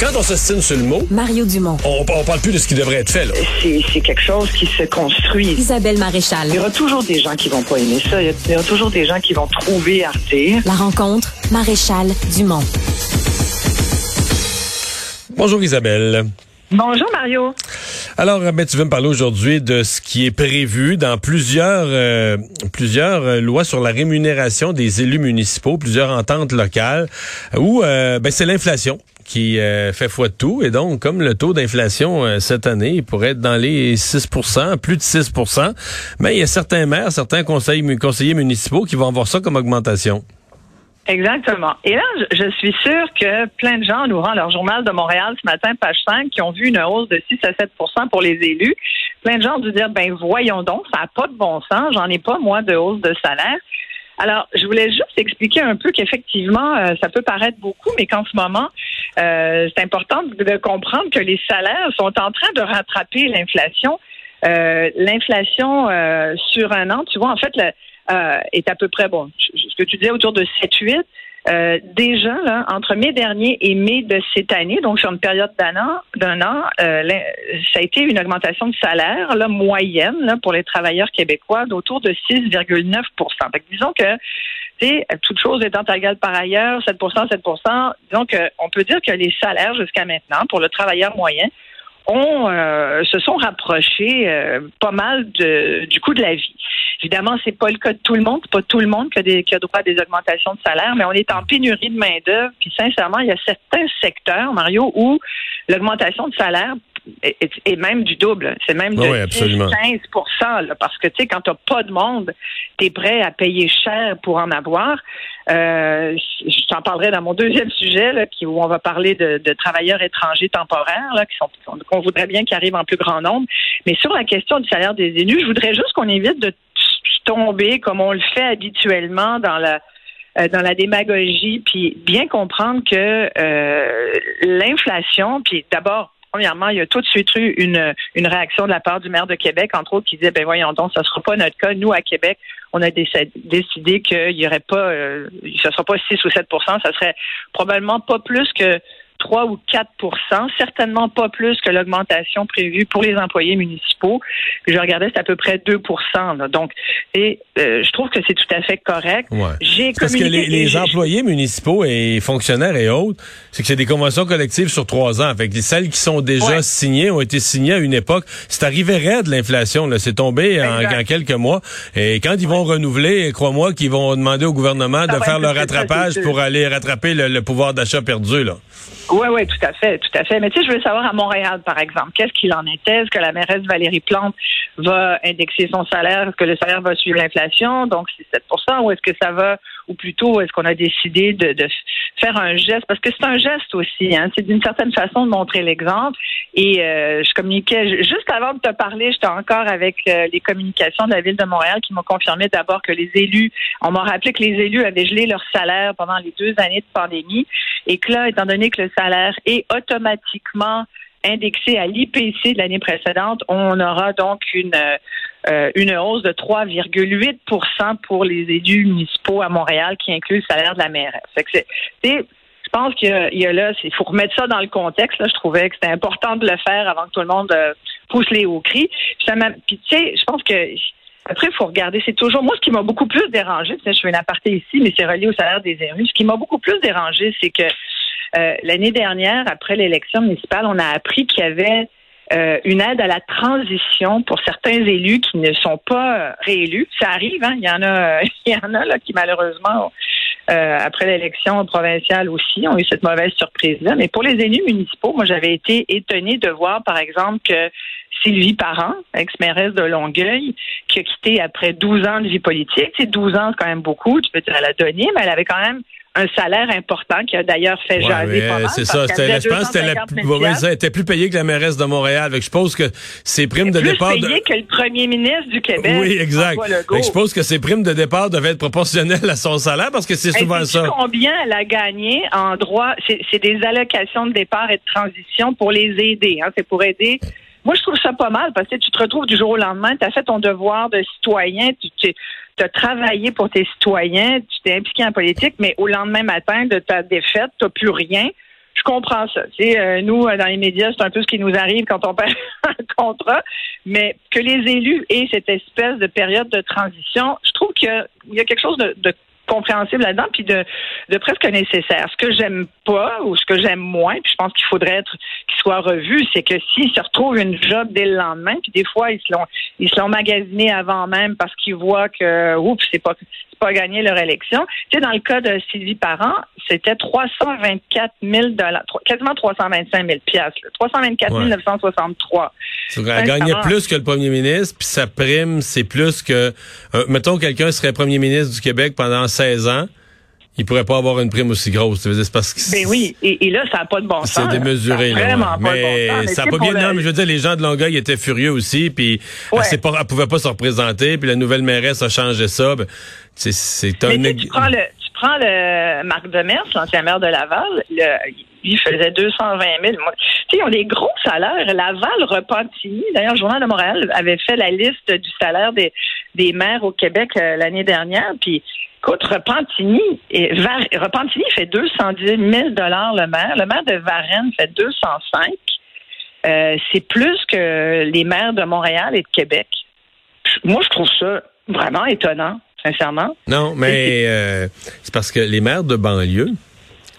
Quand on s'estime sur le mot, Mario Dumont. on, on parle plus de ce qui devrait être fait. Là. C'est c'est quelque chose qui se construit. Isabelle Maréchal. Il y aura toujours des gens qui vont pas aimer ça. Il y aura toujours des gens qui vont trouver à redire. La rencontre, Maréchal Dumont. Bonjour Isabelle. Bonjour Mario. Alors, ben, tu veux me parler aujourd'hui de ce qui est prévu dans plusieurs euh, plusieurs euh, lois sur la rémunération des élus municipaux, plusieurs ententes locales, où euh, ben, c'est l'inflation qui euh, fait foi de tout. Et donc, comme le taux d'inflation euh, cette année il pourrait être dans les 6% plus de 6 mais il y a certains maires, certains conseillers municipaux qui vont avoir ça comme augmentation. Exactement. Et là, je, je suis sûre que plein de gens, en ouvrant leur journal de Montréal ce matin, page 5, qui ont vu une hausse de 6 à 7% pour les élus, plein de gens ont dû dire, ben voyons donc, ça n'a pas de bon sens, j'en ai pas, moi, de hausse de salaire. Alors, je voulais juste expliquer un peu qu'effectivement, euh, ça peut paraître beaucoup, mais qu'en ce moment, euh, c'est important de, comprendre que les salaires sont en train de rattraper l'inflation. Euh, l'inflation euh, sur un an, tu vois, en fait, est à peu près, bon, ce que tu disais, autour de 7-8. Euh, déjà, entre mai dernier et mai de cette année, donc sur une période d'un an, d'un an, ça a été une augmentation de salaire là, moyenne pour les travailleurs québécois d'autour de 6,9% fait que Disons que, toute chose étant égale par ailleurs, 7% 7% disons qu'on peut dire que les salaires jusqu'à maintenant pour le travailleur moyen ont, euh, se sont rapprochés euh, pas mal du coût de la vie. Évidemment, c'est pas le cas de tout le monde, pas tout le monde qui a, qui a droit à des augmentations de salaire, mais on est en pénurie de main d'œuvre. Puis sincèrement, il y a certains secteurs, Mario, où l'augmentation de salaire est même du double. C'est même de Oui, absolument. 15 là, parce que tu sais, quand t'as pas de monde, t'es prêt à payer cher pour en avoir. Euh, je t'en parlerai dans mon deuxième sujet, là, qui, où on va parler de, de travailleurs étrangers temporaires, là, qui sont qu'on voudrait bien qu'ils arrivent en plus grand nombre. Mais sur la question du salaire des élus, je voudrais juste qu'on évite de tomber comme on le fait habituellement dans la euh, dans la démagogie, puis bien comprendre que euh, l'inflation, puis d'abord, premièrement, il y a tout de suite eu une, une réaction de la part du maire de Québec, entre autres, qui disait, ben voyons donc, ça sera pas notre cas. Nous, à Québec, on a déc- décidé qu'il y aurait pas, euh, ça sera pas 6 ou 7% ça serait probablement pas plus que 3 ou 4% certainement pas plus que l'augmentation prévue pour les employés municipaux. Puis je regardais, c'est à peu près 2 là. Donc, et, euh, je trouve que c'est tout à fait correct. Ouais. J'ai Parce que les, employés municipaux et fonctionnaires et autres, c'est que c'est des conventions collectives sur trois ans. Fait que celles qui sont déjà Ouais. signées ont été signées à une époque. C'est arrivé raide l'inflation. là. C'est tombé en, quelques mois. Et quand ils vont renouveler, crois-moi qu'ils vont demander au gouvernement Ça de faire le ça, rattrapage pour aller rattraper le, le pouvoir d'achat perdu. Là. Oui, oui, tout à fait, tout à fait. Mais tu sais, je veux savoir à Montréal, par exemple, qu'est-ce qu'il en était? Est-ce que la mairesse Valérie Plante va indexer son salaire? Que le salaire va suivre l'inflation? Donc, c'est 7% ou est-ce que ça va, ou plutôt, est-ce qu'on a décidé de, de faire un geste? Parce que c'est un geste aussi, hein. C'est d'une certaine façon de montrer l'exemple. Et euh, je communiquais, ju- juste avant de te parler, j'étais encore avec euh, les communications de la Ville de Montréal qui m'ont confirmé d'abord que les élus, on m'a rappelé que les élus avaient gelé leur salaire pendant les deux années de pandémie et que là, étant donné que le salaire est automatiquement indexé à l'IPC de l'année précédente, on aura donc une euh, une hausse de 3,8% pour les élus municipaux à Montréal qui inclut le salaire de la mairesse. Fait que je pense qu'il y a, là, il faut remettre ça dans le contexte. Là, je trouvais que c'était important de le faire avant que tout le monde euh, pousse les hauts cris. Puis, tu sais, je pense que après, il faut regarder. C'est toujours moi ce qui m'a beaucoup plus dérangé. Je fais une aparté ici, mais c'est relié au salaire des élus. Ce qui m'a beaucoup plus dérangé, c'est que euh, l'année dernière, après l'élection municipale, on a appris qu'il y avait euh, une aide à la transition pour certains élus qui ne sont pas euh, réélus. Ça arrive, hein? Il y en a, il y en a là qui malheureusement, après l'élection provinciale aussi, ont eu cette mauvaise surprise-là. Mais pour les élus municipaux, moi j'avais été étonnée de voir, par exemple, que Sylvie Parent, ex-mairesse de Longueuil, qui a quitté après 12 ans de vie politique. C'est 12 ans, c'est quand même beaucoup. Tu peux dire, elle a donné, mais elle avait quand même un salaire important qui a d'ailleurs fait Ouais, jaser pas mal. c'est ça. je pense que c'était la 250 plus 000 ouais, ça, elle était plus payée que la mairesse de Montréal. Je suppose que ces primes de plus départ. de- payé que le premier ministre du Québec. Oui, exact. Je suppose que ces primes de départ devaient être proportionnelles à son salaire parce que c'est souvent ça. combien elle a gagné en droit? C'est c'est des allocations de départ et de transition pour les aider. Hein. C'est pour aider. Moi, je trouve ça pas mal parce que tu te retrouves du jour au lendemain, tu as fait ton devoir de citoyen, tu as travaillé pour tes citoyens, tu t'es impliqué en politique, mais au lendemain matin de ta défaite, tu plus rien. je comprends ça. Tu sais, euh, nous, dans les médias, c'est un peu ce qui nous arrive quand on perd un contrat. Mais que les élus aient cette espèce de période de transition, je trouve qu'il y a quelque chose de, de compréhensible là-dedans, puis de, de presque nécessaire. Ce que j'aime pas ou ce que j'aime moins, puis je pense qu'il faudrait être qu'il soit revu, c'est que s'ils se retrouvent une job dès le lendemain, puis des fois ils se l'ont ils se l'ont magasiné avant même parce qu'ils voient que oups, c'est pas pas gagné leur élection. Tu sais, dans le cas de Sylvie Parent, c'était 324 000 dollars, quasiment 325 000 piastres, 324 963. Elle gagnait plus que le premier ministre, puis sa prime, c'est plus que, euh, mettons, quelqu'un serait premier ministre du Québec pendant 16 ans il pourrait pas avoir une prime aussi grosse. C'est parce que ben oui, et, et là, ça n'a pas de bon sens. C'est démesuré. Là, vraiment pas mais, de bon sens. ça n'a pas bien. Non, mais je veux dire, les gens de Longueuil étaient furieux aussi, puis ouais. elle, ne pouvait pas se représenter, puis la nouvelle mairesse a changé ça. Ben, c'est un. Mais tu prends le, prends le Marc Demers, l'ancien maire de Laval, le, lui faisait 220 000. Tu sais, ils ont des gros salaires. Laval, Repentigny, d'ailleurs, le Journal de Montréal avait fait la liste du salaire des, des maires au Québec euh, l'année dernière, puis Écoute, Repentigny, et fait 210 000 le maire. Le maire de Varennes fait 205. Euh, c'est plus que les maires de Montréal et de Québec. Moi, je trouve ça vraiment étonnant, sincèrement? Non, mais euh, c'est parce que les maires de banlieue,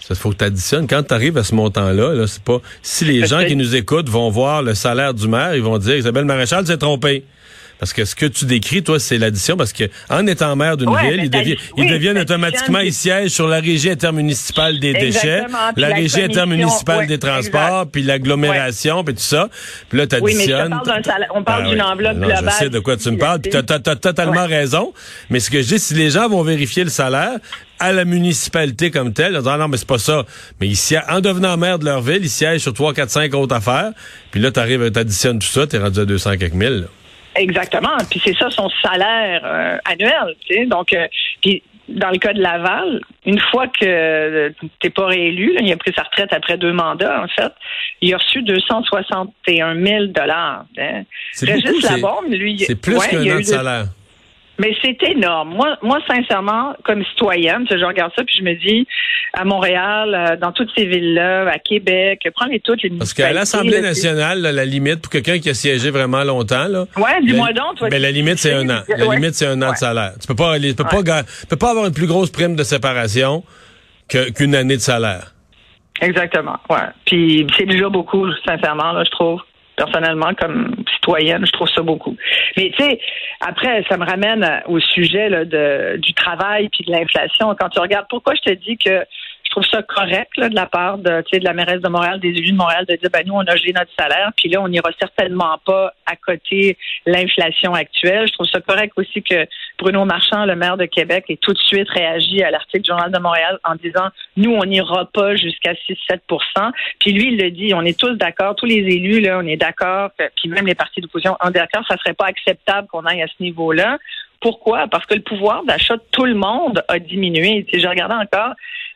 ça faut que tu additionnes. Quand tu arrives à ce montant-là, -là, c'est pas. Si les gens qui nous écoutent vont voir le salaire du maire, ils vont dire Isabelle Maréchal s'est trompée. Parce que ce que tu décris, toi, c'est l'addition, parce que en étant maire d'une ville, ils, deviennent, deviennent automatiquement, ils siègent sur la régie intermunicipale des déchets, la, régie intermunicipale des transports, puis l'agglomération, puis tout ça. Puis là, tu additionnes. Oui, mais on parle ben d'une enveloppe globale. Je sais de quoi tu me parles, puis tu as, totalement raison. Mais ce que je dis, si les gens vont vérifier le salaire, à la municipalité comme telle, en disant non, mais c'est pas ça. Mais ici, en devenant maire de leur ville, ils siègent sur 3, 4, 5 autres affaires. Puis là, tu arrives, tu additionnes tout ça, tu es rendu à 200 quelques mille. Exactement. Puis c'est ça son salaire euh, annuel. Donc, euh, puis dans le cas de Laval, une fois que t'es pas réélu, là, il a pris sa retraite après deux mandats, en fait, il a reçu 261 000 dollars. Hein. C'est lui, c'est plus ouais, qu'un an de salaire. Mais c'est énorme. Moi, moi, sincèrement, comme citoyenne, je regarde ça puis je me dis, à Montréal, euh, dans toutes ces villes-là, à Québec, prenez toutes les Parce qu'à l'Assemblée nationale, la limite pour quelqu'un qui a siégé vraiment longtemps, là. Ouais, du mois donc. Mais la limite c'est un an. La limite c'est un an de salaire. Tu peux pas, tu peux pas, tu peux pas avoir une plus grosse prime de séparation qu'une année de salaire. Exactement. Ouais. Puis c'est déjà beaucoup, sincèrement, là, je trouve personnellement, comme citoyenne, je trouve ça beaucoup. Mais tu sais, après, ça me ramène au sujet de, du travail puis de l'inflation. Quand tu regardes, pourquoi je te dis que trouve ça correct là, de la part de, de la mairesse de Montréal, des élus de Montréal, de dire ben nous, on a gelé notre salaire, puis là, on n'ira certainement pas à côté l'inflation actuelle. Je trouve ça correct aussi que Bruno Marchand, le maire de Québec, ait tout de suite réagi à l'article du Journal de Montréal en disant nous, on n'ira pas jusqu'à 6-7 Puis lui, il le dit, on est tous d'accord, tous les élus, là, on est d'accord, puis même les partis d'opposition, on est d'accord, ça serait pas acceptable qu'on aille à ce niveau-là. Pourquoi? Parce que le pouvoir d'achat de tout le monde a diminué. Si je regardais encore,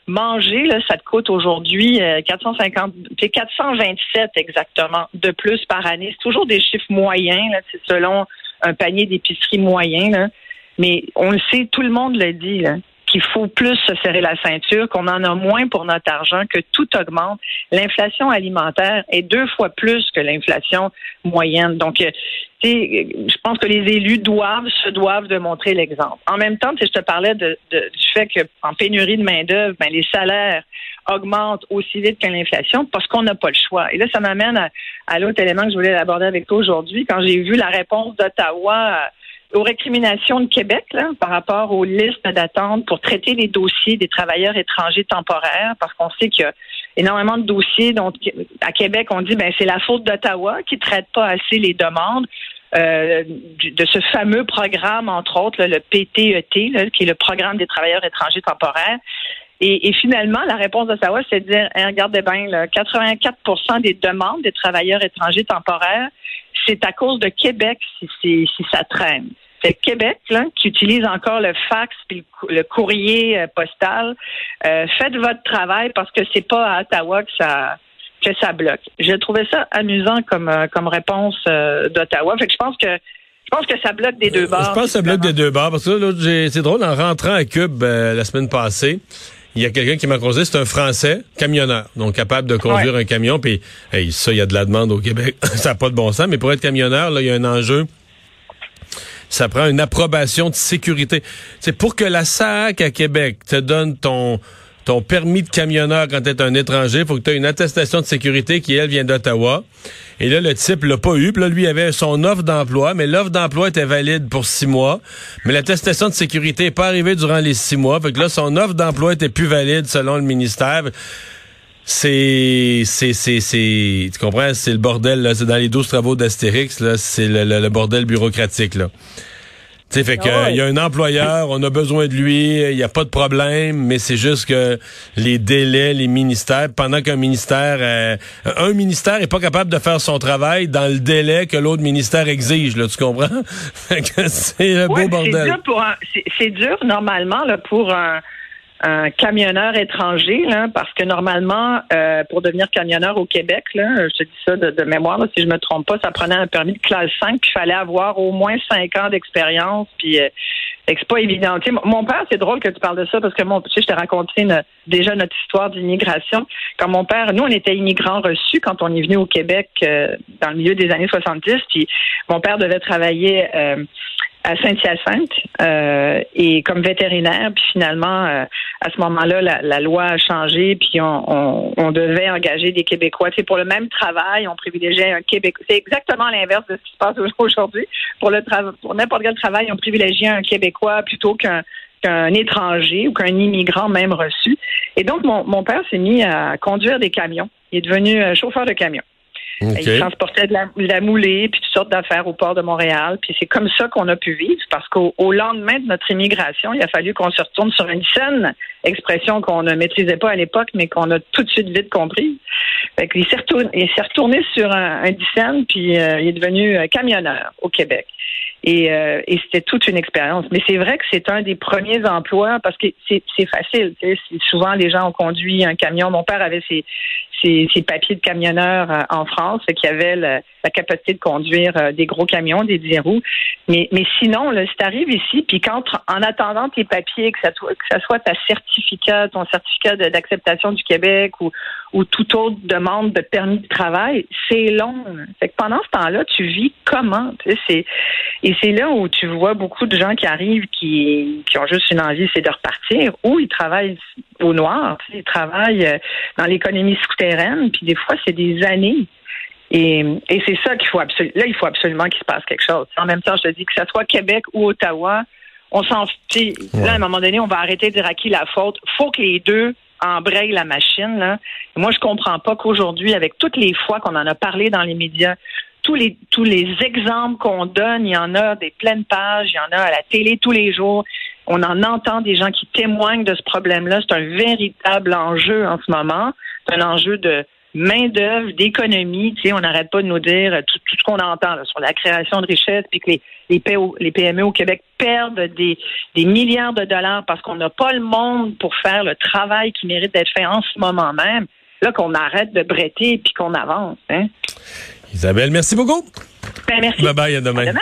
manger, là, ça te coûte aujourd'hui 450, euh, 427 exactement de plus par année. C'est toujours des chiffres moyens, c'est selon un panier d'épicerie moyen. Mais on le sait, tout le monde le dit, qu'il faut plus se serrer la ceinture, qu'on en a moins pour notre argent, que tout augmente. L'inflation alimentaire est deux fois plus que l'inflation moyenne. Donc, euh, je pense que les élus doivent, se doivent de montrer l'exemple. En même temps, je te parlais de, du fait qu'en pénurie de main-d'œuvre, ben, les salaires augmentent aussi vite que l'inflation parce qu'on n'a pas le choix. Et là, ça m'amène à, à l'autre élément que je voulais aborder avec toi aujourd'hui. Quand j'ai vu la réponse d'Ottawa aux récriminations de Québec là, par rapport aux listes d'attente pour traiter les dossiers des travailleurs étrangers temporaires, parce qu'on sait qu'il y a énormément de dossiers. Donc, à Québec, on dit ben c'est la faute d'Ottawa qui traite pas assez les demandes. Euh, de ce fameux programme, entre autres, le PTET, qui est le programme des travailleurs étrangers temporaires. Et, finalement, la réponse d'Ottawa, c'est de dire, hein, regardez bien, là, 84% des demandes des travailleurs étrangers temporaires c'est à cause de Québec si, si ça traîne. C'est Québec là, qui utilise encore le fax puis le, courrier euh, postal. Euh, faites votre travail parce que c'est pas à Ottawa que ça que ça bloque. J'ai trouvé ça amusant comme euh, comme réponse d'Ottawa. Fait que je pense que je pense que ça bloque des deux bords. Je pense que ça bloque des deux bords parce que c'est drôle en rentrant à Cube la semaine passée. Il y a quelqu'un qui m'a causé, c'est un Français, camionneur, donc capable de conduire un camion. Puis ça, il y a de la demande au Québec. ça n'a pas de bon sens, mais pour être camionneur, là, il y a un enjeu ça prend une approbation de sécurité. C'est pour que la SAC à Québec te donne ton ton permis de camionneur quand tu es un étranger, faut que tu aies une attestation de sécurité qui, elle, vient d'Ottawa. Et là, le type l'a pas eu. Puis là, lui, il avait son offre d'emploi, mais l'offre d'emploi était valide pour six mois. Mais l'attestation de sécurité n'est pas arrivée durant les six mois. Fait que là, son offre d'emploi était plus valide selon le ministère. C'est, c'est, c'est, c'est, tu comprends? C'est le bordel, là. C'est dans les douze travaux d'Astérix, là. C'est le bordel bureaucratique, là. Tu sais, fait que ah il y a un employeur, on a besoin de lui, il n'y a pas de problème, mais c'est juste que les délais, les ministères, pendant qu'un ministère, euh, un ministère est pas capable de faire son travail dans le délai que l'autre ministère exige, là, tu comprends? Fait que c'est un beau bordel. C'est dur, dur normalement là pour un un camionneur étranger, là, parce que normalement, euh, pour devenir camionneur au Québec, là, je dis ça de, mémoire, si je me trompe pas, ça prenait un permis de classe 5, puis il fallait avoir au moins 5 ans d'expérience, puis euh, c'est pas évident. mon père, c'est drôle que tu parles de ça, parce que mon, tu sais, je t'ai raconté déjà notre histoire d'immigration. Quand mon père, nous, on était immigrants reçus quand on est venu au Québec euh, dans le milieu des années 70, puis mon père devait travailler euh, à Saint-Hyacinthe euh, et comme vétérinaire. Puis finalement, euh, à ce moment-là, la, loi a changé, puis on, devait engager des Québécois. C'est pour le même travail, on privilégiait un Québécois. C'est exactement l'inverse de ce qui se passe aujourd'hui. Pour le pour n'importe quel travail, on privilégiait un Québécois plutôt qu'un étranger ou qu'un immigrant même reçu. Et donc, mon, mon père s'est mis à conduire des camions. Il est devenu euh, chauffeur de camion. Il transportait de la, moulée, puis toutes sortes d'affaires au port de Montréal. Puis c'est comme ça qu'on a pu vivre, parce qu'au lendemain de notre immigration, il a fallu qu'on se retourne sur une scène, expression qu'on ne maîtrisait pas à l'époque, mais qu'on a tout de suite vite compris. Fait il s'est retourné, retourné sur un, un puis euh, il est devenu euh, camionneur au Québec. Et, euh, et c'était toute une expérience. Mais c'est vrai que c'est un des premiers emplois parce que c'est facile. Souvent, les gens ont conduit un camion. Mon père avait ses, ses, papiers de camionneur euh, en France, qui avait la, capacité de conduire euh, des gros camions, des 10 roues. Mais, mais sinon, là, si tu arrives ici, puis en attendant tes papiers, que ça, que ça soit ta certificat, ton certificat d'acceptation du Québec ou, ou toute autre demande de permis de travail, c'est long. Que pendant ce temps-là, tu vis comment? Et c'est là où tu vois beaucoup de gens qui arrivent qui, qui ont juste une envie, c'est de repartir, ou ils travaillent au noir, ils travaillent euh, dans l'économie souterraine, puis des fois, c'est des années. Et, et c'est ça qu'il faut absolument. Là, il faut absolument qu'il se passe quelque chose. En même temps, je te dis que ce soit Québec ou Ottawa, on s'en. Là, à un moment donné, on va arrêter de dire à qui la faute. faut que les deux embraye la machine. Là. Moi, je comprends pas qu'aujourd'hui, avec toutes les fois qu'on en a parlé dans les médias, tous les tous les exemples qu'on donne, il y en a des pleines pages, il y en a à la télé tous les jours. On en entend des gens qui témoignent de ce problème-là. C'est un véritable enjeu en ce moment. C'est un enjeu de main-d'œuvre, d'économie. Tu sais, on n'arrête pas de nous dire tout, ce qu'on entend sur la création de richesses, puis que les, les, les PME au Québec perdent des, des milliards de dollars parce qu'on n'a pas le monde pour faire le travail qui mérite d'être fait en ce moment même. Là, qu'on arrête de bretter puis qu'on avance. Hein? Isabelle, merci beaucoup. Ben, merci. Bye bye, à demain. À demain.